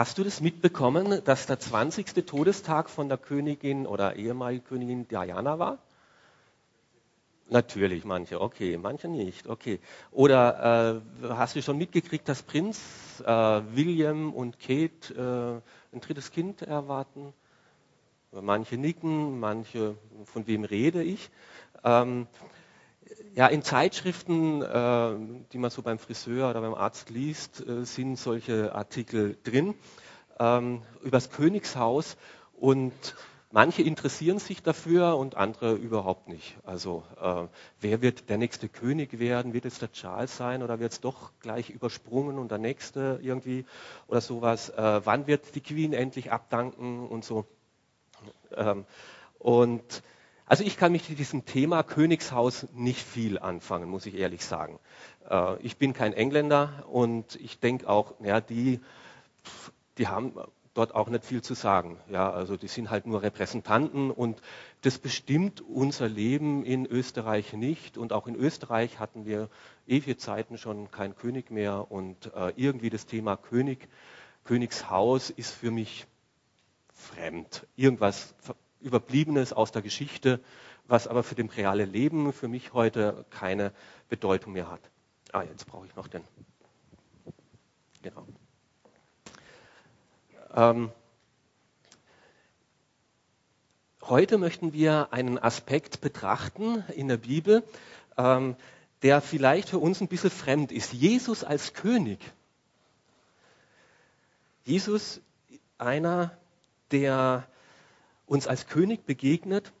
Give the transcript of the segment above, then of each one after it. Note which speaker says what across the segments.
Speaker 1: Hast du das mitbekommen, dass der 20. Todestag von der Königin oder ehemaligen Königin Diana war? Natürlich, manche, okay, manche nicht, okay. Oder äh, hast du schon mitgekriegt, dass Prinz äh, William und Kate äh, ein drittes Kind erwarten? Manche nicken, manche, von wem rede ich? Ähm, ja, in Zeitschriften, äh, die man so beim Friseur oder beim Arzt liest, äh, sind solche Artikel drin ähm, über das Königshaus und manche interessieren sich dafür und andere überhaupt nicht. Also äh, wer wird der nächste König werden? Wird es der Charles sein oder wird es doch gleich übersprungen und der nächste irgendwie oder sowas? Äh, wann wird die Queen endlich abdanken und so? Ähm, und also ich kann mich mit diesem Thema Königshaus nicht viel anfangen, muss ich ehrlich sagen. Äh, ich bin kein Engländer und ich denke auch, ja, die, die haben dort auch nicht viel zu sagen. Ja, also die sind halt nur Repräsentanten und das bestimmt unser Leben in Österreich nicht. Und auch in Österreich hatten wir ewige Zeiten schon keinen König mehr und äh, irgendwie das Thema König, Königshaus ist für mich fremd. Irgendwas Überbliebenes aus der Geschichte, was aber für das reale Leben für mich heute keine Bedeutung mehr hat. Ah, jetzt brauche ich noch den. Genau. Ähm, heute möchten wir einen Aspekt betrachten in der Bibel, ähm, der vielleicht für uns ein bisschen fremd ist. Jesus als König. Jesus, einer, der uns als König begegnet,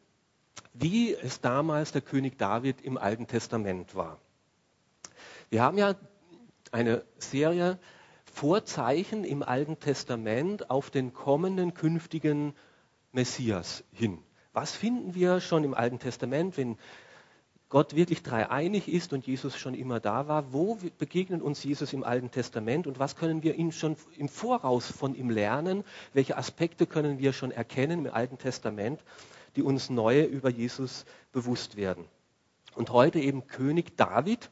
Speaker 1: wie es damals der König David im Alten Testament war. Wir haben ja eine Serie Vorzeichen im Alten Testament auf den kommenden künftigen Messias hin. Was finden wir schon im Alten Testament, wenn Gott wirklich dreieinig ist und Jesus schon immer da war, wo begegnet uns Jesus im Alten Testament und was können wir ihn schon im Voraus von ihm lernen? Welche Aspekte können wir schon erkennen im Alten Testament, die uns neue über Jesus bewusst werden? Und heute eben König David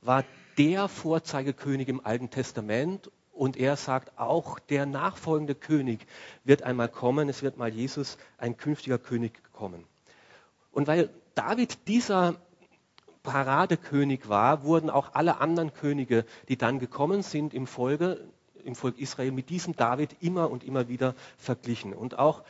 Speaker 1: war der Vorzeigekönig im Alten Testament und er sagt auch, der nachfolgende König wird einmal kommen, es wird mal Jesus, ein künftiger König kommen. Und weil David dieser Paradekönig war, wurden auch alle anderen Könige, die dann gekommen sind im Folge, im Volk Israel, mit diesem David immer und immer wieder verglichen. Und auch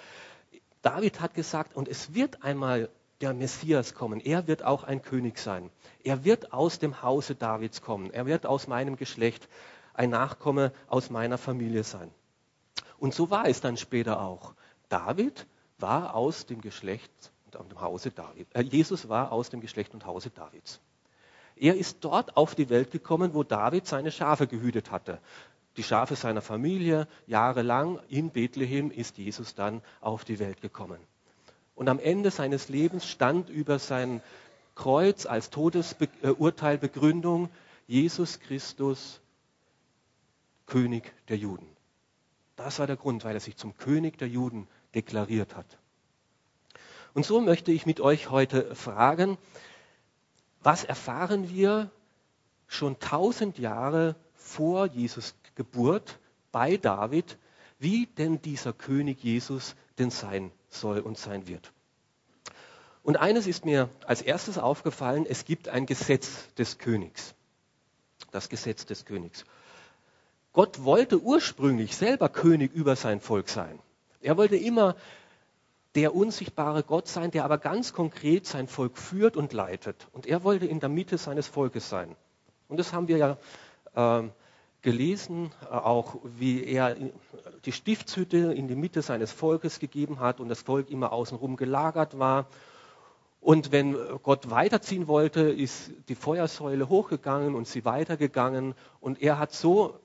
Speaker 1: David hat gesagt, und es wird einmal der Messias kommen. Er wird auch ein König sein. Er wird aus dem Hause Davids kommen. Er wird aus meinem Geschlecht ein Nachkomme aus meiner Familie sein. Und so war es dann später auch. David war aus dem Geschlecht und dem Hause David. Äh, Jesus war aus dem Geschlecht und Hause Davids. Er ist dort auf die Welt gekommen, wo David seine Schafe gehütet hatte. Die Schafe seiner Familie, jahrelang in Bethlehem ist Jesus dann auf die Welt gekommen. Und am Ende seines Lebens stand über sein Kreuz als Todesurteilbegründung Jesus Christus, König der Juden. Das war der Grund, weil er sich zum König der Juden deklariert hat. Und so möchte ich mit euch heute fragen, was erfahren wir schon tausend Jahre vor Jesus Geburt bei David, wie denn dieser König Jesus denn sein soll und sein wird. Und eines ist mir als erstes aufgefallen, es gibt ein Gesetz des Königs. Das Gesetz des Königs. Gott wollte ursprünglich selber König über sein Volk sein. Er wollte immer der unsichtbare Gott sein, der aber ganz konkret sein Volk führt und leitet. Und er wollte in der Mitte seines Volkes sein. Und das haben wir ja äh, gelesen, auch wie er die Stiftshütte in die Mitte seines Volkes gegeben hat und das Volk immer außenrum gelagert war. Und wenn Gott weiterziehen wollte, ist die Feuersäule hochgegangen und sie weitergegangen. Und er hat so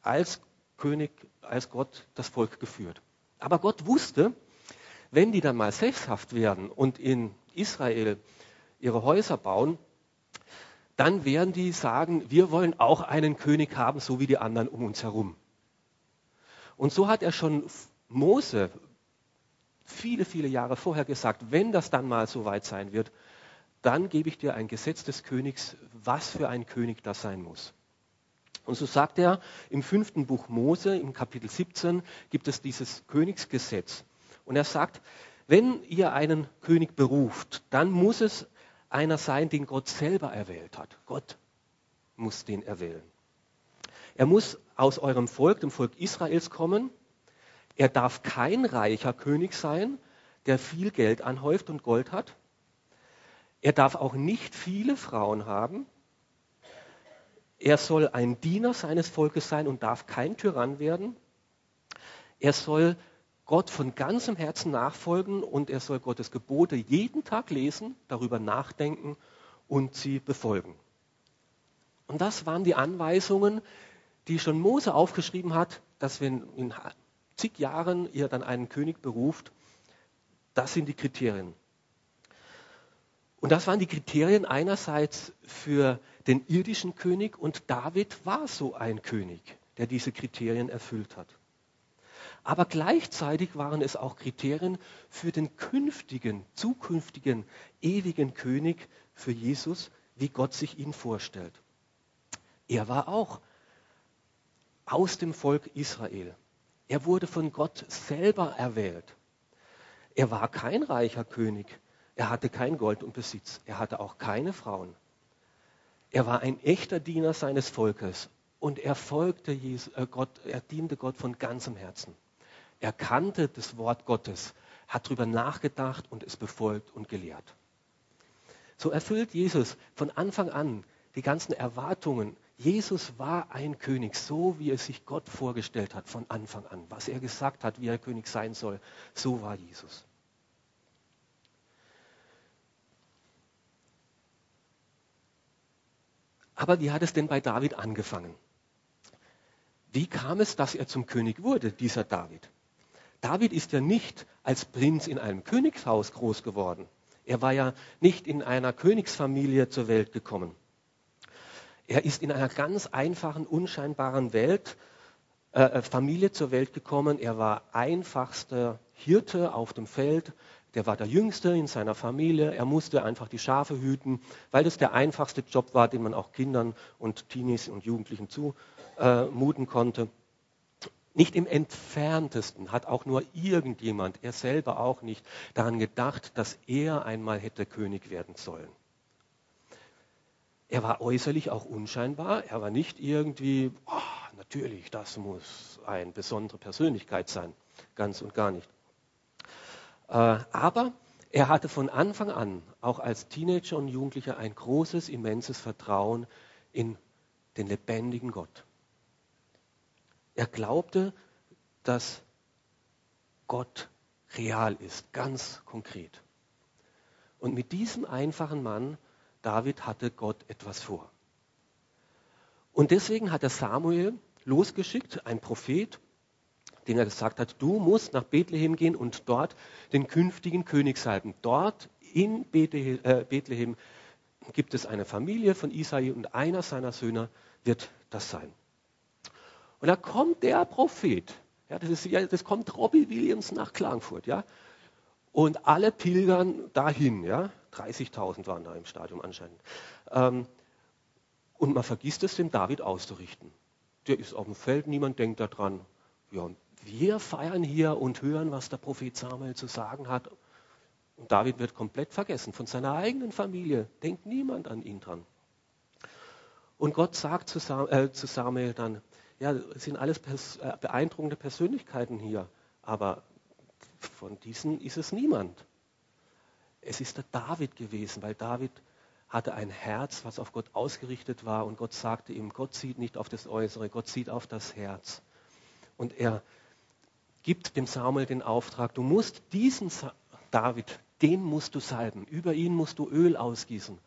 Speaker 1: als König, als Gott das Volk geführt. Aber Gott wusste, wenn die dann mal sesshaft werden und in Israel ihre Häuser bauen, dann werden die sagen, wir wollen auch einen König haben, so wie die anderen um uns herum. Und so hat er schon Mose viele, viele Jahre vorher gesagt, wenn das dann mal so weit sein wird, dann gebe ich dir ein Gesetz des Königs, was für ein König das sein muss. Und so sagt er im fünften Buch Mose, im Kapitel 17, gibt es dieses Königsgesetz. Und er sagt, wenn ihr einen König beruft, dann muss es einer sein, den Gott selber erwählt hat. Gott muss den erwählen. Er muss aus eurem Volk, dem Volk Israels kommen. Er darf kein reicher König sein, der viel Geld anhäuft und Gold hat. Er darf auch nicht viele Frauen haben. Er soll ein Diener seines Volkes sein und darf kein Tyrann werden. Er soll Gott von ganzem Herzen nachfolgen und er soll Gottes Gebote jeden Tag lesen, darüber nachdenken und sie befolgen. Und das waren die Anweisungen, die schon Mose aufgeschrieben hat, dass wenn in zig Jahren ihr dann einen König beruft, das sind die Kriterien. Und das waren die Kriterien einerseits für den irdischen König und David war so ein König, der diese Kriterien erfüllt hat. Aber gleichzeitig waren es auch Kriterien für den künftigen, zukünftigen, ewigen König, für Jesus, wie Gott sich ihn vorstellt. Er war auch aus dem Volk Israel. Er wurde von Gott selber erwählt. Er war kein reicher König. Er hatte kein Gold und Besitz. Er hatte auch keine Frauen. Er war ein echter Diener seines Volkes und er folgte Jesus, äh Gott, er diente Gott von ganzem Herzen. Er kannte das Wort Gottes, hat darüber nachgedacht und es befolgt und gelehrt. So erfüllt Jesus von Anfang an die ganzen Erwartungen. Jesus war ein König, so wie es sich Gott vorgestellt hat von Anfang an. Was er gesagt hat, wie er König sein soll, so war Jesus. Aber wie hat es denn bei David angefangen? Wie kam es, dass er zum König wurde, dieser David? David ist ja nicht als Prinz in einem Königshaus groß geworden. Er war ja nicht in einer Königsfamilie zur Welt gekommen. Er ist in einer ganz einfachen, unscheinbaren Welt, äh, äh Familie zur Welt gekommen. Er war einfachster Hirte auf dem Feld. Der war der Jüngste in seiner Familie. Er musste einfach die Schafe hüten, weil das der einfachste Job war, den man auch Kindern und Teenies und Jugendlichen zumuten konnte. Nicht im entferntesten hat auch nur irgendjemand, er selber auch nicht, daran gedacht, dass er einmal hätte König werden sollen. Er war äußerlich auch unscheinbar. Er war nicht irgendwie, oh, natürlich, das muss eine besondere Persönlichkeit sein. Ganz und gar nicht. Äh, aber er hatte von Anfang an, auch als Teenager und Jugendlicher, ein großes, immenses Vertrauen in den lebendigen Gott. Er glaubte, dass Gott real ist, ganz konkret. Und mit diesem einfachen Mann, David, hatte Gott etwas vor. Und deswegen hat er Samuel losgeschickt, ein Prophet, den er gesagt hat, du musst nach Bethlehem gehen und dort den künftigen König salben. Dort in äh, Bethlehem gibt es eine Familie von Isai und einer seiner Söhne wird das sein. Und da kommt der Prophet, ja, das, ist, das kommt Robbie Williams nach Klagenfurt, ja, und alle pilgern dahin, ja, 30.000 waren da im Stadion anscheinend. Ähm, und man vergisst es dem David auszurichten. Der ist auf dem Feld, niemand denkt daran. Ja, wir feiern hier und hören, was der Prophet Samuel zu sagen hat. Und David wird komplett vergessen von seiner eigenen Familie. Denkt niemand an ihn dran. Und Gott sagt zu, äh, Samuel dann, ja, sind alles pers äh, beeindruckende Persönlichkeiten hier, aber von diesen ist es niemand. Es ist der David gewesen, weil David hatte ein Herz, was auf Gott ausgerichtet war und Gott sagte ihm, Gott sieht nicht auf das Äußere, Gott sieht auf das Herz. Und er gibt dem Samuel den Auftrag, du musst diesen David, den musst du salben, über ihn musst du Öl ausgießen.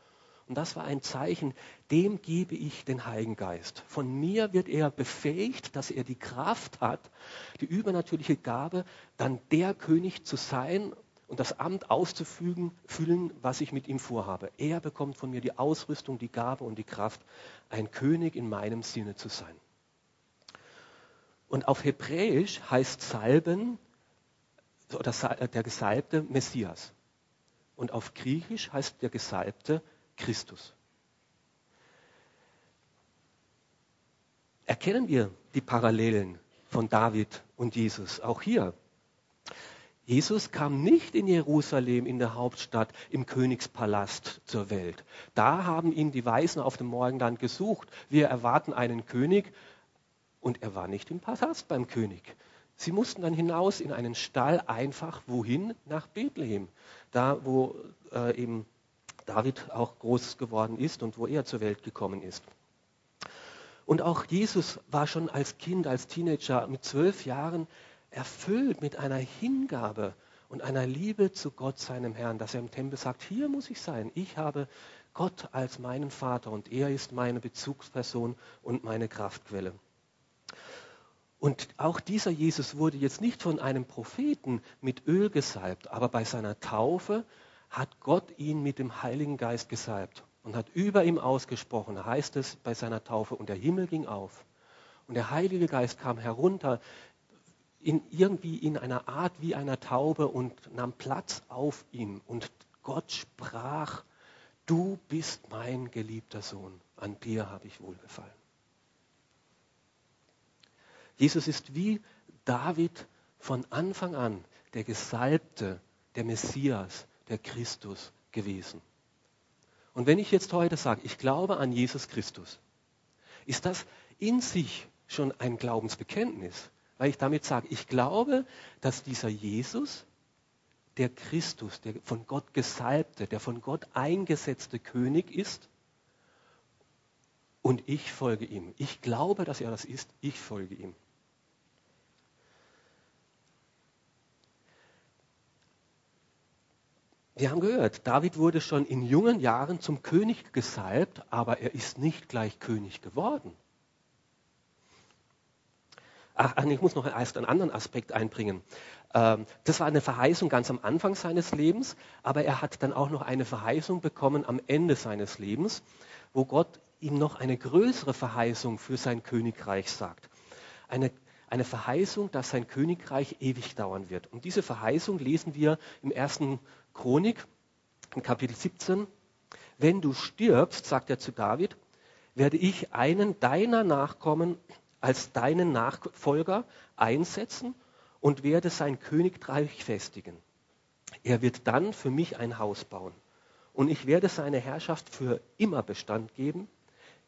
Speaker 1: Und das war ein Zeichen, dem gebe ich den Heiligen Geist. Von mir wird er befähigt, dass er die Kraft hat, die übernatürliche Gabe, dann der König zu sein und das Amt auszufügen, füllen, was ich mit ihm vorhabe. Er bekommt von mir die Ausrüstung, die Gabe und die Kraft, ein König in meinem Sinne zu sein. Und auf Hebräisch heißt Salben oder der Gesalbte Messias. Und auf Griechisch heißt der Gesalbte Christus. erkennen wir die Parallelen von David und Jesus auch hier. Jesus kam nicht in Jerusalem, in der Hauptstadt, im Königspalast zur Welt. Da haben ihn die Weisen auf dem Morgenland gesucht. Wir erwarten einen König und er war nicht im Palast beim König. Sie mussten dann hinaus in einen Stall, einfach wohin? Nach Bethlehem, da wo äh, eben David auch groß geworden ist und wo er zur Welt gekommen ist. Und auch Jesus war schon als Kind, als Teenager mit zwölf Jahren erfüllt mit einer Hingabe und einer Liebe zu Gott, seinem Herrn, dass er im Tempel sagt, hier muss ich sein. Ich habe Gott als meinen Vater und er ist meine Bezugsperson und meine Kraftquelle. Und auch dieser Jesus wurde jetzt nicht von einem Propheten mit Öl gesalbt, aber bei seiner Taufe hat Gott ihn mit dem Heiligen Geist gesalbt und hat über ihm ausgesprochen, heißt es bei seiner Taufe, und der Himmel ging auf. Und der Heilige Geist kam herunter in irgendwie in einer Art wie einer Taube und nahm Platz auf ihm. Und Gott sprach, du bist mein geliebter Sohn, an dir habe ich wohlgefallen. Jesus ist wie David von Anfang an der Gesalbte, der Messias, der Christus gewesen. Und wenn ich jetzt heute sage, ich glaube an Jesus Christus, ist das in sich schon ein Glaubensbekenntnis weil ich damit sage, ich glaube, dass dieser Jesus, der Christus, der von Gott gesalbte, der von Gott eingesetzte König ist und ich folge ihm. Ich glaube, dass er das ist, ich folge ihm. Wir haben gehört, David wurde schon in jungen Jahren zum König gesalbt, aber er ist nicht gleich König geworden. Ach, ich muss noch erst einen anderen Aspekt einbringen. Ähm, das war eine Verheißung ganz am Anfang seines Lebens, aber er hat dann auch noch eine Verheißung bekommen am Ende seines Lebens, wo Gott ihm noch eine größere Verheißung für sein Königreich sagt. Eine, eine Verheißung, dass sein Königreich ewig dauern wird. Und diese Verheißung lesen wir im ersten Chronik, in Kapitel 17. Wenn du stirbst, sagt er zu David, werde ich einen deiner Nachkommen als deinen Nachfolger einsetzen und werde sein Königreich festigen. Er wird dann für mich ein Haus bauen und ich werde seine Herrschaft für immer Bestand geben.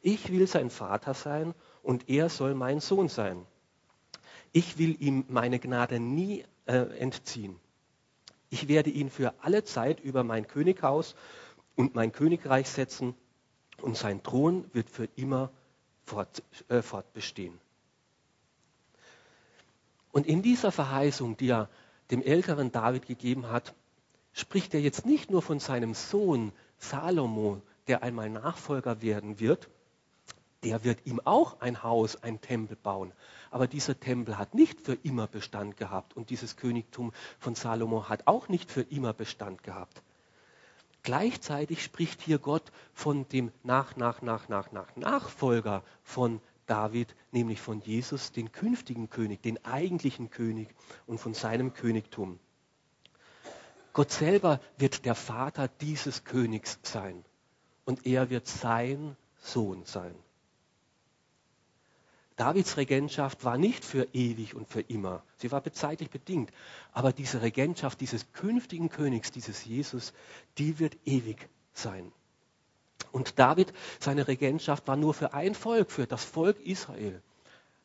Speaker 1: Ich will sein Vater sein und er soll mein Sohn sein. Ich will ihm meine Gnade nie äh, entziehen. Ich werde ihn für alle Zeit über mein Könighaus und mein Königreich setzen und sein Thron wird für immer fort, äh, fortbestehen. Und in dieser Verheißung, die er dem älteren David gegeben hat, spricht er jetzt nicht nur von seinem Sohn Salomo, der einmal Nachfolger werden wird, der wird ihm auch ein Haus, ein Tempel bauen. Aber dieser Tempel hat nicht für immer Bestand gehabt und dieses Königtum von Salomo hat auch nicht für immer Bestand gehabt. Gleichzeitig spricht hier Gott von dem nach, nach, nach, nach, nach Nachfolger von David, nämlich von Jesus, den künftigen König, den eigentlichen König und von seinem Königtum. Gott selber wird der Vater dieses Königs sein und er wird sein Sohn sein. Davids Regentschaft war nicht für ewig und für immer. Sie war zeitlich bedingt. Aber diese Regentschaft dieses künftigen Königs, dieses Jesus, die wird ewig sein. Und David, seine Regentschaft war nur für ein Volk, für das Volk Israel.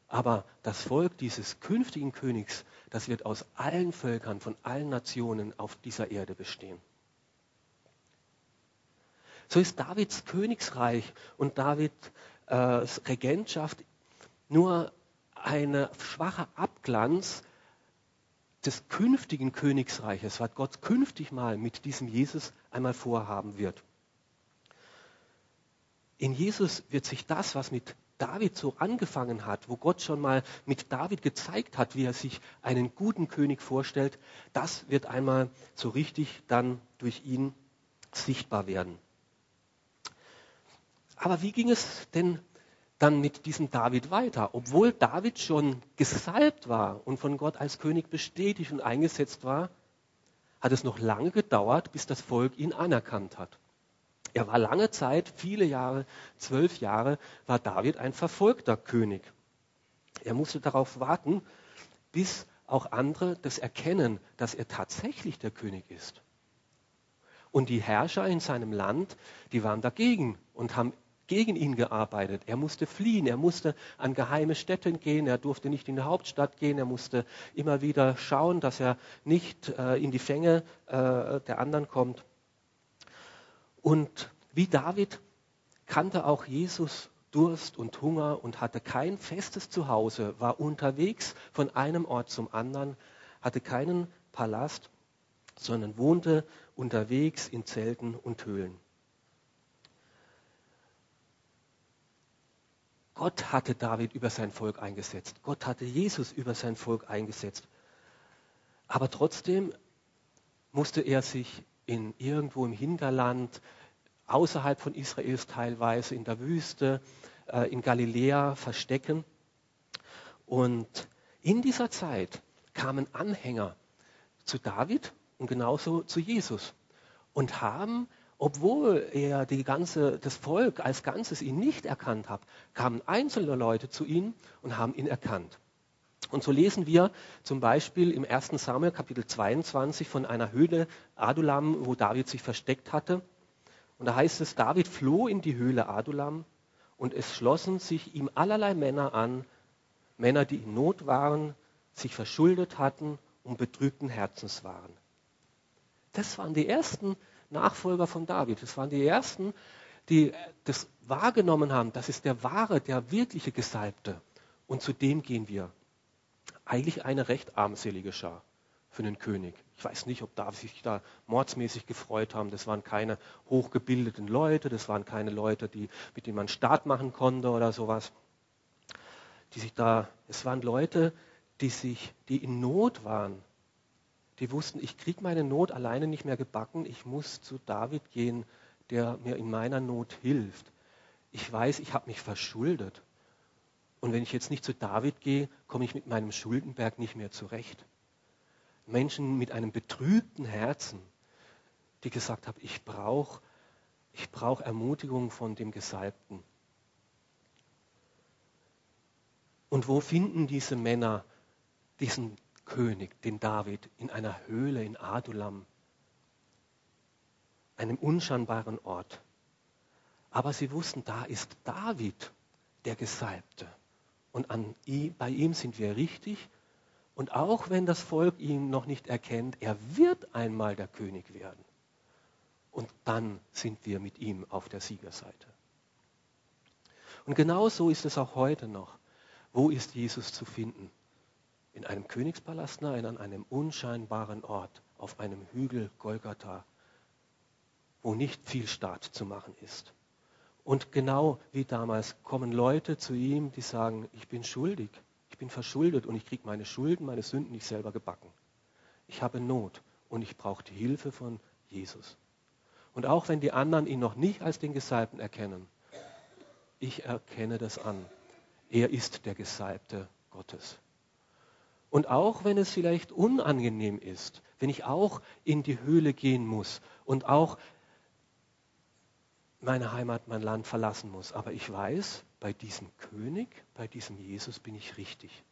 Speaker 1: Aber das Volk dieses künftigen Königs, das wird aus allen Völkern, von allen Nationen auf dieser Erde bestehen. So ist Davids Königsreich und Davids äh, Regentschaft nur ein schwacher Abglanz des künftigen Königsreiches, was Gott künftig mal mit diesem Jesus einmal vorhaben wird. In Jesus wird sich das, was mit David so angefangen hat, wo Gott schon mal mit David gezeigt hat, wie er sich einen guten König vorstellt, das wird einmal so richtig dann durch ihn sichtbar werden. Aber wie ging es denn dann mit diesem David weiter? Obwohl David schon gesalbt war und von Gott als König bestätigt und eingesetzt war, hat es noch lange gedauert, bis das Volk ihn anerkannt hat. Er war lange Zeit, viele Jahre, zwölf Jahre, war David ein verfolgter König. Er musste darauf warten, bis auch andere das erkennen, dass er tatsächlich der König ist. Und die Herrscher in seinem Land, die waren dagegen und haben gegen ihn gearbeitet. Er musste fliehen, er musste an geheime Städte gehen, er durfte nicht in die Hauptstadt gehen, er musste immer wieder schauen, dass er nicht äh, in die Fänge äh, der anderen kommt. Und wie David kannte auch Jesus Durst und Hunger und hatte kein festes Zuhause, war unterwegs von einem Ort zum anderen, hatte keinen Palast, sondern wohnte unterwegs in Zelten und Höhlen. Gott hatte David über sein Volk eingesetzt. Gott hatte Jesus über sein Volk eingesetzt. Aber trotzdem musste er sich in irgendwo im Hinterland, außerhalb von Israels teilweise, in der Wüste, äh, in Galiläa verstecken. Und in dieser Zeit kamen Anhänger zu David und genauso zu Jesus und haben obwohl er die ganze, das Volk als Ganzes ihn nicht erkannt hat, kamen einzelne Leute zu ihm und haben ihn erkannt. Und so lesen wir zum Beispiel im 1. Samuel Kapitel 22 von einer Höhle Adulam, wo David sich versteckt hatte. Und da heißt es, David floh in die Höhle Adulam und es schlossen sich ihm allerlei Männer an, Männer, die in Not waren, sich verschuldet hatten und betrübten Herzens waren. Das waren die ersten Nachfolger von David. Das waren die ersten, die das wahrgenommen haben. Das ist der wahre, der wirkliche Gesalbte. Und zu dem gehen wir. Eigentlich eine recht armselige Schar für einen König. Ich weiß nicht, ob David sich da mordsmäßig gefreut haben. Das waren keine hochgebildeten Leute, das waren keine Leute, die, mit denen man Staat machen konnte oder sowas. Die sich da, es waren Leute, die sich, die in Not waren, die wussten, ich kriege meine Not alleine nicht mehr gebacken, ich muss zu David gehen, der mir in meiner Not hilft. Ich weiß, ich habe mich verschuldet. Und wenn ich jetzt nicht zu David gehe, komme ich mit meinem Schuldenberg nicht mehr zurecht. Menschen mit einem betrübten Herzen, die gesagt haben, ich brauche ich brauch Ermutigung von dem Gesalbten. Und wo finden diese Männer diesen König, den David, in einer Höhle in Adulam, einem unscheinbaren Ort. Aber sie wussten, da ist David, der Gesalbte. Und an, bei ihm sind wir richtig. Und auch wenn das Volk ihn noch nicht erkennt, er wird einmal der König werden. Und dann sind wir mit ihm auf der Siegerseite. Und genau so ist es auch heute noch. Wo ist Jesus zu finden? In einem Königspalast? Nein, an einem unscheinbaren Ort, auf einem Hügel Golgatha, wo nicht viel Staat zu machen ist. Und genau wie damals kommen Leute zu ihm, die sagen, ich bin schuldig, ich bin verschuldet und ich kriege meine Schulden, meine Sünden nicht selber gebacken. Ich habe Not und ich brauche die Hilfe von Jesus. Und auch wenn die anderen ihn noch nicht als den Gesalbten erkennen, ich erkenne das an. Er ist der Gesalbte Gottes. Und auch wenn es vielleicht unangenehm ist, wenn ich auch in die Höhle gehen muss und auch meine Heimat, mein Land verlassen muss. Aber ich weiß, bei diesem König, bei diesem Jesus bin ich richtig.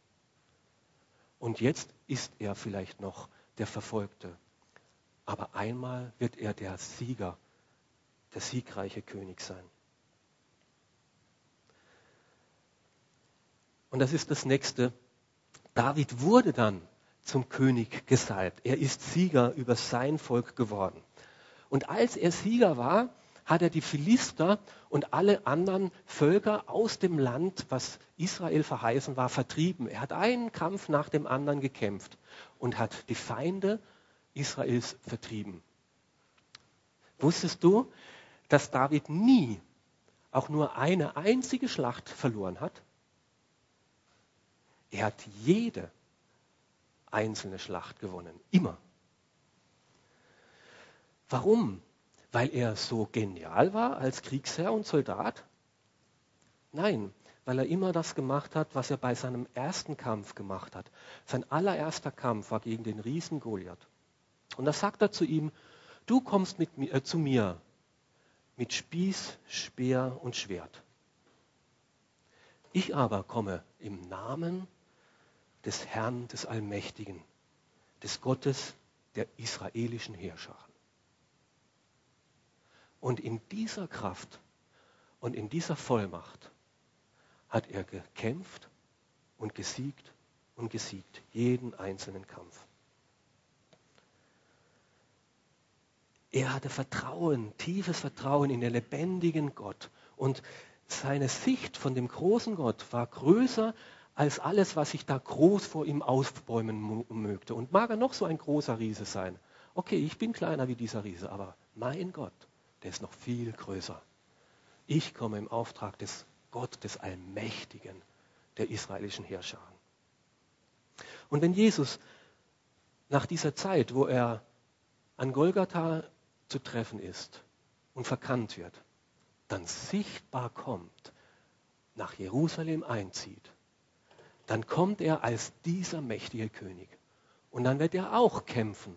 Speaker 1: Und jetzt ist er vielleicht noch der Verfolgte. Aber einmal wird er der Sieger, der siegreiche König sein. Und das ist das nächste, David wurde dann zum König gesalbt. Er ist Sieger über sein Volk geworden. Und als er Sieger war, hat er die Philister und alle anderen Völker aus dem Land, was Israel verheißen war, vertrieben. Er hat einen Kampf nach dem anderen gekämpft und hat die Feinde Israels vertrieben. Wusstest du, dass David nie auch nur eine einzige Schlacht verloren hat? Er hat jede einzelne Schlacht gewonnen. Immer. Warum? Weil er so genial war als Kriegsherr und Soldat? Nein, weil er immer das gemacht hat, was er bei seinem ersten Kampf gemacht hat. Sein allererster Kampf war gegen den Riesen Goliath. Und da sagt er zu ihm, du kommst mit mir, äh, zu mir mit Spieß, Speer und Schwert. Ich aber komme im Namen des Herrn, des Allmächtigen, des Gottes der israelischen Herrscher. Und in dieser Kraft und in dieser Vollmacht hat er gekämpft und gesiegt und gesiegt, jeden einzelnen Kampf. Er hatte Vertrauen, tiefes Vertrauen in den lebendigen Gott. Und seine Sicht von dem großen Gott war größer als alles, was sich da groß vor ihm aufbäumen mögte. Und mag er noch so ein großer Riese sein. Okay, ich bin kleiner wie dieser Riese, aber mein Gott, der ist noch viel größer. Ich komme im Auftrag des Gott, des Allmächtigen, der israelischen Herrscher. Und wenn Jesus nach dieser Zeit, wo er an Golgatha zu treffen ist und verkannt wird, dann sichtbar kommt, nach Jerusalem einzieht, dann kommt er als dieser mächtige König. Und dann wird er auch kämpfen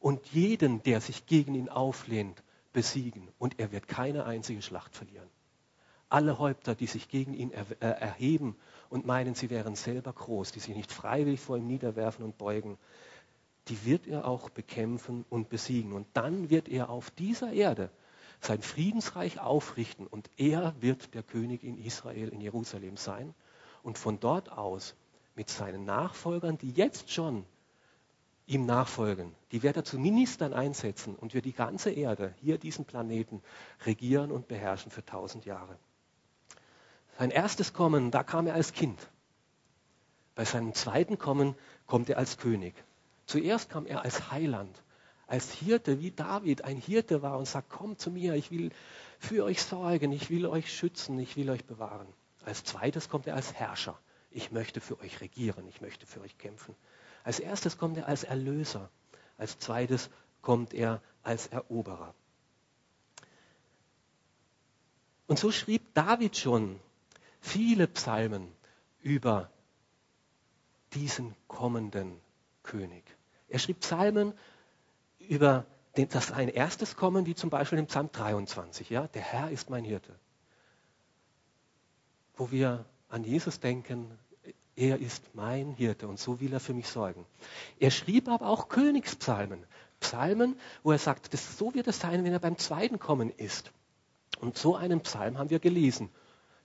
Speaker 1: und jeden, der sich gegen ihn auflehnt, besiegen. Und er wird keine einzige Schlacht verlieren. Alle Häupter, die sich gegen ihn er, äh, erheben und meinen, sie wären selber groß, die sich nicht freiwillig vor ihm niederwerfen und beugen, die wird er auch bekämpfen und besiegen. Und dann wird er auf dieser Erde sein Friedensreich aufrichten und er wird der König in Israel, in Jerusalem sein und von dort aus mit seinen Nachfolgern, die jetzt schon ihm nachfolgen, die wird er zu Ministern einsetzen und wird die ganze Erde, hier diesen Planeten, regieren und beherrschen für tausend Jahre. Sein erstes Kommen, da kam er als Kind. Bei seinem zweiten Kommen kommt er als König. Zuerst kam er als Heiland, als Hirte, wie David ein Hirte war und sagt, kommt zu mir, ich will für euch sorgen, ich will euch schützen, ich will euch bewahren. Als zweites kommt er als Herrscher. Ich möchte für euch regieren, ich möchte für euch kämpfen. Als erstes kommt er als Erlöser. Als zweites kommt er als Eroberer. Und so schrieb David schon viele Psalmen über diesen kommenden König. Er schrieb Psalmen über das ein erstes Kommen, wie zum Beispiel im Psalm 23. Ja? Der Herr ist mein Hirte. Wo wir an Jesus denken, er ist mein Hirte und so will er für mich sorgen. Er schrieb aber auch Königspsalmen. Psalmen, wo er sagt, das, so wird es sein, wenn er beim zweiten Kommen ist. Und so einen Psalm haben wir gelesen,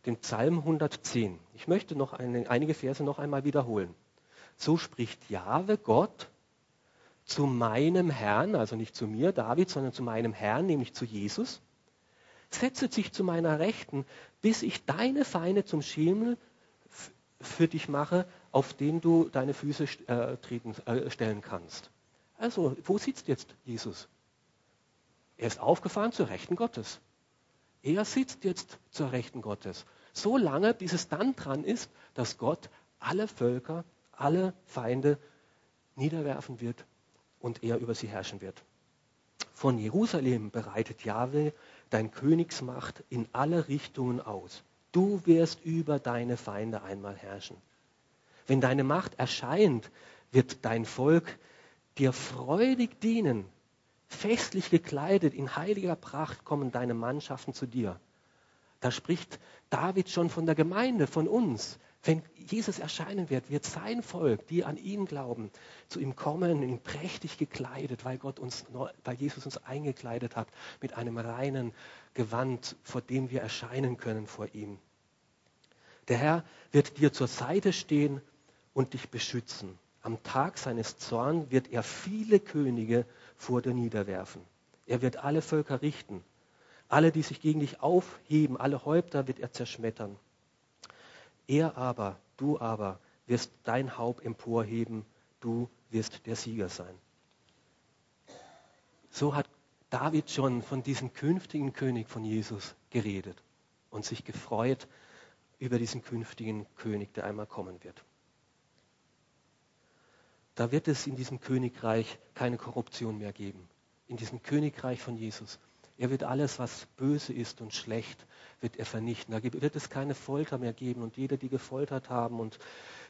Speaker 1: den Psalm 110. Ich möchte noch eine, einige Verse noch einmal wiederholen. So spricht Jahwe Gott zu meinem Herrn, also nicht zu mir, David, sondern zu meinem Herrn, nämlich zu Jesus. Setze sich zu meiner Rechten, bis ich deine Feinde zum Schemel für dich mache, auf den du deine Füße äh, treten, äh, stellen kannst. Also, wo sitzt jetzt Jesus? Er ist aufgefahren zur Rechten Gottes. Er sitzt jetzt zur Rechten Gottes. So lange, bis es dann dran ist, dass Gott alle Völker alle Feinde niederwerfen wird und er über sie herrschen wird. Von Jerusalem bereitet Jahwe dein Königsmacht in alle Richtungen aus. Du wirst über deine Feinde einmal herrschen. Wenn deine Macht erscheint, wird dein Volk dir freudig dienen. Festlich gekleidet, in heiliger Pracht kommen deine Mannschaften zu dir. Da spricht David schon von der Gemeinde, von uns. Wenn Jesus erscheinen wird, wird sein Volk, die an ihn glauben, zu ihm kommen, ihn prächtig gekleidet, weil, Gott uns, weil Jesus uns eingekleidet hat mit einem reinen Gewand, vor dem wir erscheinen können vor ihm. Der Herr wird dir zur Seite stehen und dich beschützen. Am Tag seines Zorns wird er viele Könige vor dir niederwerfen. Er wird alle Völker richten. Alle, die sich gegen dich aufheben, alle Häupter wird er zerschmettern. Er aber, du aber, wirst dein Haupt emporheben, du wirst der Sieger sein. So hat David schon von diesem künftigen König von Jesus geredet und sich gefreut über diesen künftigen König, der einmal kommen wird. Da wird es in diesem Königreich keine Korruption mehr geben. In diesem Königreich von Jesus er wird alles, was böse ist und schlecht, wird er vernichten. Da wird es keine Folter mehr geben und jeder, die gefoltert haben und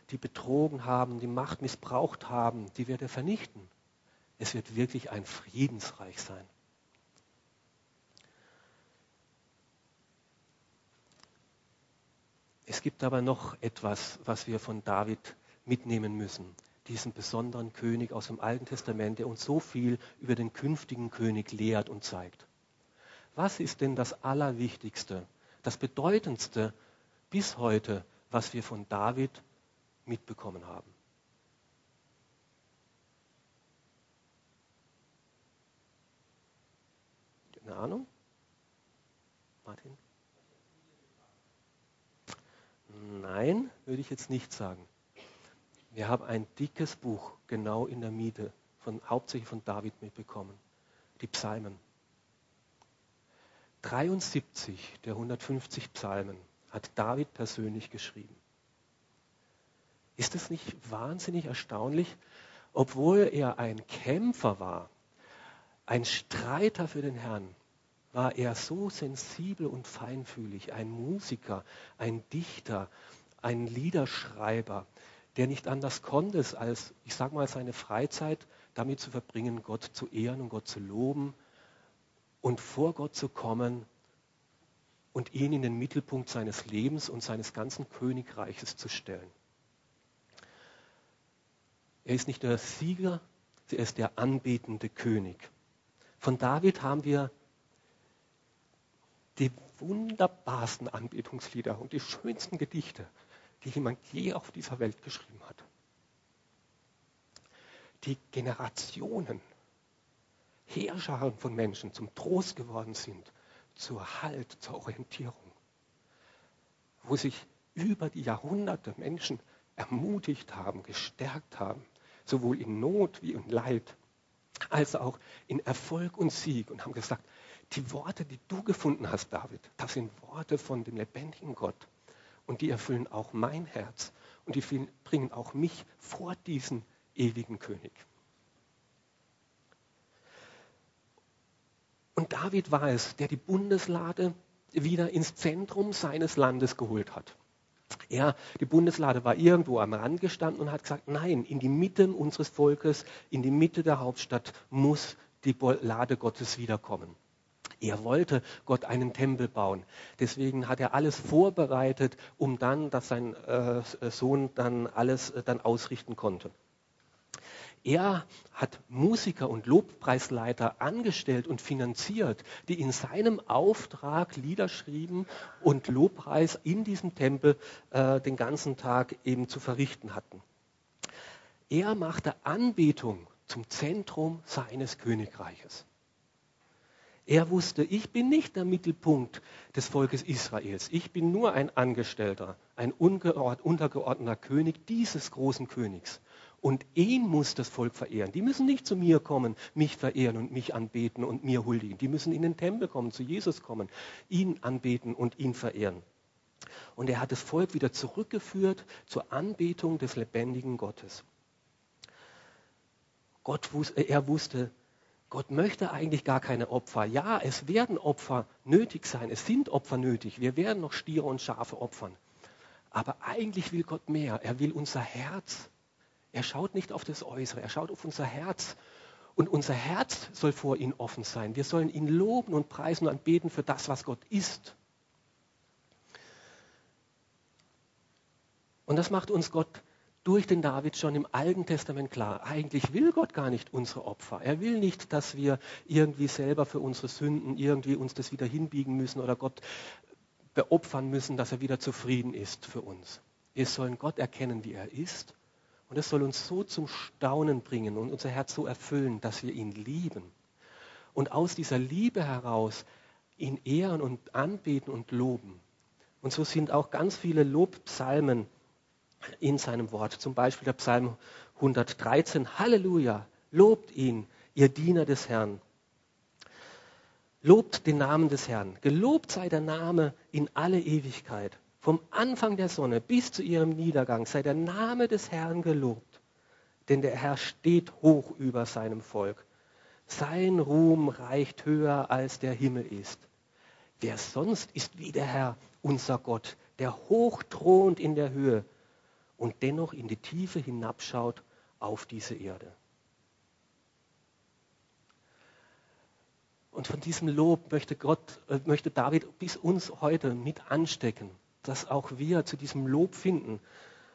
Speaker 1: die betrogen haben, die Macht missbraucht haben, die wird er vernichten. Es wird wirklich ein Friedensreich sein. Es gibt aber noch etwas, was wir von David mitnehmen müssen. Diesen besonderen König aus dem Alten Testament, der uns so viel über den künftigen König lehrt und zeigt. Was ist denn das Allerwichtigste, das Bedeutendste bis heute, was wir von David mitbekommen haben? Eine Ahnung? Martin? Nein, würde ich jetzt nicht sagen. Wir haben ein dickes Buch genau in der Miete, von, hauptsächlich von David mitbekommen. Die Psalmen. 73 der 150 Psalmen hat David persönlich geschrieben. Ist es nicht wahnsinnig erstaunlich, obwohl er ein Kämpfer war, ein Streiter für den Herrn, war er so sensibel und feinfühlig, ein Musiker, ein Dichter, ein Liederschreiber, der nicht anders konnte, als, ich sage mal, seine Freizeit damit zu verbringen, Gott zu ehren und Gott zu loben und vor Gott zu kommen und ihn in den Mittelpunkt seines Lebens und seines ganzen Königreiches zu stellen. Er ist nicht der Sieger, er ist der anbetende König. Von David haben wir die wunderbarsten Anbetungslieder und die schönsten Gedichte, die jemand je auf dieser Welt geschrieben hat. Die Generationen, Heerscharen von Menschen zum Trost geworden sind, zur Halt, zur Orientierung, wo sich über die Jahrhunderte Menschen ermutigt haben, gestärkt haben, sowohl in Not wie in Leid, als auch in Erfolg und Sieg und haben gesagt, die Worte, die du gefunden hast, David, das sind Worte von dem lebendigen Gott. Und die erfüllen auch mein Herz. Und die bringen auch mich vor diesen ewigen König. Und David war es, der die Bundeslade wieder ins Zentrum seines Landes geholt hat. Er, die Bundeslade war irgendwo am Rand gestanden und hat gesagt, nein, in die Mitte unseres Volkes, in die Mitte der Hauptstadt muss die Lade Gottes wiederkommen. Er wollte Gott einen Tempel bauen. Deswegen hat er alles vorbereitet, um dann, dass sein äh, Sohn dann alles äh, dann ausrichten konnte. Er hat Musiker und Lobpreisleiter angestellt und finanziert, die in seinem Auftrag Lieder schrieben und Lobpreis in diesem Tempel äh, den ganzen Tag eben zu verrichten hatten. Er machte Anbetung zum Zentrum seines Königreiches. Er wusste, ich bin nicht der Mittelpunkt des Volkes Israels. Ich bin nur ein Angestellter, ein untergeordneter König dieses großen Königs. Und ihn muss das Volk verehren. Die müssen nicht zu mir kommen, mich verehren und mich anbeten und mir huldigen. Die müssen in den Tempel kommen, zu Jesus kommen, ihn anbeten und ihn verehren. Und er hat das Volk wieder zurückgeführt zur Anbetung des lebendigen Gottes. Gott, er wusste, Gott möchte eigentlich gar keine Opfer. Ja, es werden Opfer nötig sein. Es sind Opfer nötig. Wir werden noch Stiere und Schafe opfern. Aber eigentlich will Gott mehr. Er will unser Herz. Er schaut nicht auf das Äußere. Er schaut auf unser Herz. Und unser Herz soll vor ihm offen sein. Wir sollen ihn loben und preisen und anbeten für das, was Gott ist. Und das macht uns Gott durch den David schon im Alten Testament klar. Eigentlich will Gott gar nicht unsere Opfer. Er will nicht, dass wir irgendwie selber für unsere Sünden irgendwie uns das wieder hinbiegen müssen oder Gott beopfern müssen, dass er wieder zufrieden ist für uns. Wir sollen Gott erkennen, wie er ist. Und es soll uns so zum Staunen bringen und unser Herz so erfüllen, dass wir ihn lieben. Und aus dieser Liebe heraus ihn ehren und anbeten und loben. Und so sind auch ganz viele Lobpsalmen in seinem Wort. Zum Beispiel der Psalm 113. Halleluja, lobt ihn, ihr Diener des Herrn. Lobt den Namen des Herrn. Gelobt sei der Name in alle Ewigkeit. Vom Anfang der Sonne bis zu ihrem Niedergang sei der Name des Herrn gelobt. Denn der Herr steht hoch über seinem Volk. Sein Ruhm reicht höher als der Himmel ist. Wer sonst ist wie der Herr, unser Gott, der hoch thront in der Höhe und dennoch in die Tiefe hinabschaut auf diese Erde. Und von diesem Lob möchte Gott, äh, möchte David bis uns heute mit anstecken. Dass auch wir zu diesem Lob finden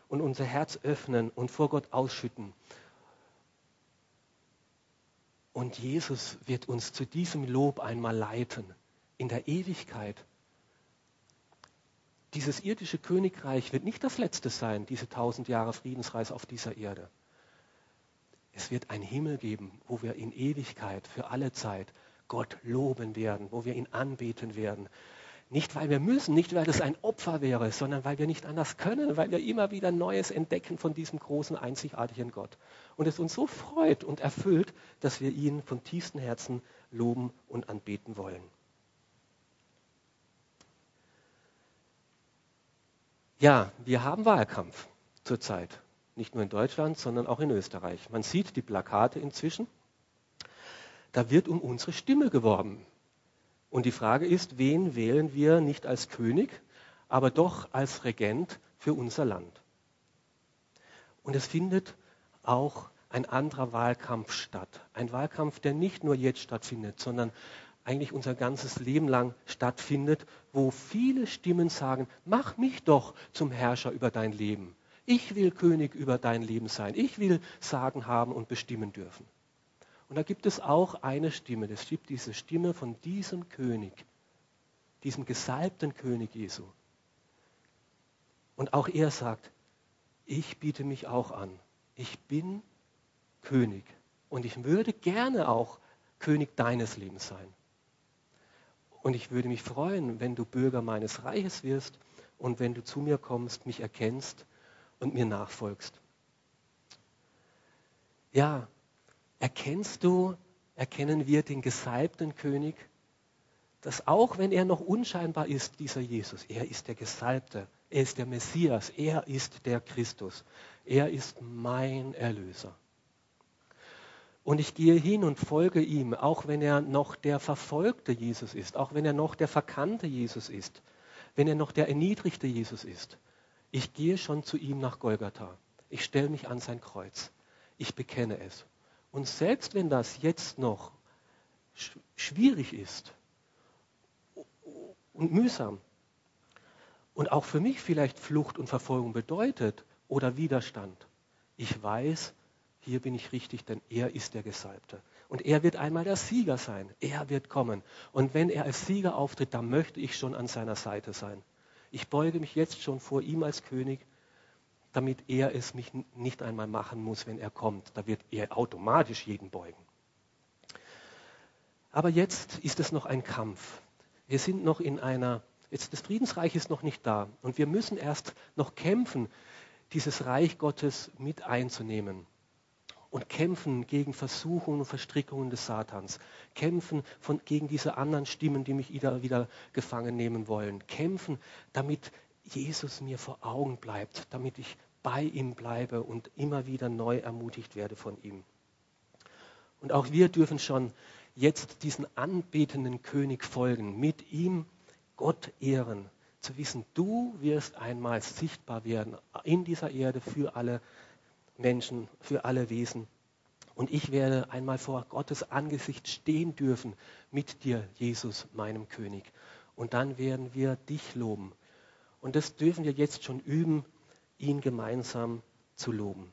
Speaker 1: und unser Herz öffnen und vor Gott ausschütten. Und Jesus wird uns zu diesem Lob einmal leiten in der Ewigkeit. Dieses irdische Königreich wird nicht das letzte sein, diese tausend Jahre Friedensreise auf dieser Erde. Es wird einen Himmel geben, wo wir in Ewigkeit für alle Zeit Gott loben werden, wo wir ihn anbeten werden. Nicht, weil wir müssen, nicht, weil es ein Opfer wäre, sondern weil wir nicht anders können, weil wir immer wieder Neues entdecken von diesem großen, einzigartigen Gott. Und es uns so freut und erfüllt, dass wir ihn von tiefstem Herzen loben und anbeten wollen. Ja, wir haben Wahlkampf zurzeit. Nicht nur in Deutschland, sondern auch in Österreich. Man sieht die Plakate inzwischen. Da wird um unsere Stimme geworben. Und die Frage ist, wen wählen wir nicht als König, aber doch als Regent für unser Land? Und es findet auch ein anderer Wahlkampf statt. Ein Wahlkampf, der nicht nur jetzt stattfindet, sondern eigentlich unser ganzes Leben lang stattfindet, wo viele Stimmen sagen, mach mich doch zum Herrscher über dein Leben. Ich will König über dein Leben sein. Ich will Sagen haben und bestimmen dürfen. Und da gibt es auch eine Stimme. Es gibt diese Stimme von diesem König, diesem gesalbten König Jesu. Und auch er sagt, ich biete mich auch an. Ich bin König. Und ich würde gerne auch König deines Lebens sein. Und ich würde mich freuen, wenn du Bürger meines Reiches wirst und wenn du zu mir kommst, mich erkennst und mir nachfolgst. Ja, erkennst du, erkennen wir den gesalbten König, dass auch wenn er noch unscheinbar ist, dieser Jesus, er ist der Gesalbte, er ist der Messias, er ist der Christus, er ist mein Erlöser. Und ich gehe hin und folge ihm, auch wenn er noch der verfolgte Jesus ist, auch wenn er noch der verkannte Jesus ist, wenn er noch der erniedrigte Jesus ist. Ich gehe schon zu ihm nach Golgatha. Ich stelle mich an sein Kreuz. Ich bekenne es. Und selbst wenn das jetzt noch schwierig ist und mühsam und auch für mich vielleicht Flucht und Verfolgung bedeutet oder Widerstand, ich weiß, hier bin ich richtig, denn er ist der Gesalbte. Und er wird einmal der Sieger sein. Er wird kommen. Und wenn er als Sieger auftritt, dann möchte ich schon an seiner Seite sein. Ich beuge mich jetzt schon vor ihm als König, damit er es mich nicht einmal machen muss, wenn er kommt. Da wird er automatisch jeden beugen. Aber jetzt ist es noch ein Kampf. Wir sind noch in einer, jetzt das Friedensreich ist noch nicht da und wir müssen erst noch kämpfen, dieses Reich Gottes mit einzunehmen und kämpfen gegen Versuchungen und Verstrickungen des Satans. Kämpfen von, gegen diese anderen Stimmen, die mich wieder, wieder gefangen nehmen wollen. Kämpfen, damit Jesus mir vor Augen bleibt, damit ich bei ihm bleibe und immer wieder neu ermutigt werde von ihm. Und auch wir dürfen schon jetzt diesen anbetenden König folgen, mit ihm Gott ehren, zu wissen, du wirst einmal sichtbar werden in dieser Erde für alle Menschen, für alle Wesen. Und ich werde einmal vor Gottes Angesicht stehen dürfen mit dir, Jesus, meinem König. Und dann werden wir dich loben. Und das dürfen wir jetzt schon üben, ihn gemeinsam zu loben.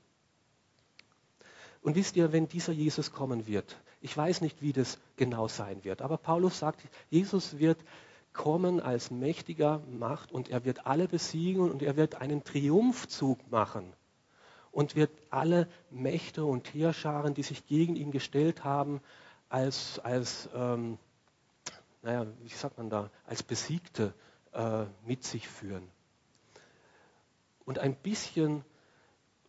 Speaker 1: Und wisst ihr, wenn dieser Jesus kommen wird, ich weiß nicht, wie das genau sein wird, aber Paulus sagt, Jesus wird kommen als mächtiger Macht und er wird alle besiegen und er wird einen Triumphzug machen und wird alle Mächte und Heerscharen, die sich gegen ihn gestellt haben, als, als ähm, naja, wie sagt man da, als Besiegte äh, mit sich führen. Und ein bisschen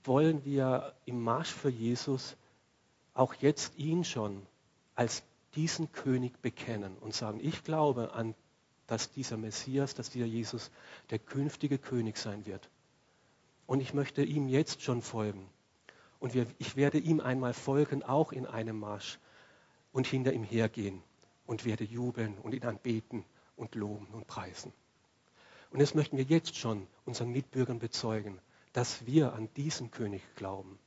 Speaker 1: wollen wir im Marsch für Jesus auch jetzt ihn schon als diesen König bekennen und sagen, ich glaube an, dass dieser Messias, dass dieser Jesus der künftige König sein wird. Und ich möchte ihm jetzt schon folgen. Und wir, ich werde ihm einmal folgen, auch in einem Marsch und hinter ihm hergehen und werde jubeln und ihn anbeten und loben und preisen. Und das möchten wir jetzt schon unseren Mitbürgern bezeugen, dass wir an diesen König glauben,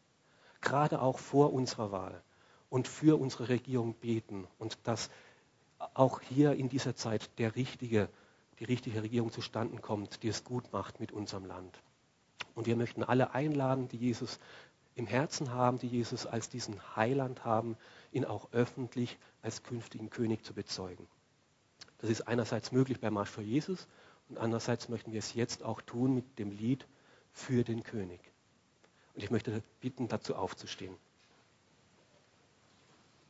Speaker 1: gerade auch vor unserer Wahl und für unsere Regierung beten und dass auch hier in dieser Zeit der richtige die richtige Regierung zustande kommt, die es gut macht mit unserem Land. Und wir möchten alle einladen, die Jesus im Herzen haben, die Jesus als diesen Heiland haben, ihn auch öffentlich als künftigen König zu bezeugen. Das ist einerseits möglich beim Marsch für Jesus und andererseits möchten wir es jetzt auch tun mit dem Lied für den König. Und ich möchte bitten, dazu aufzustehen.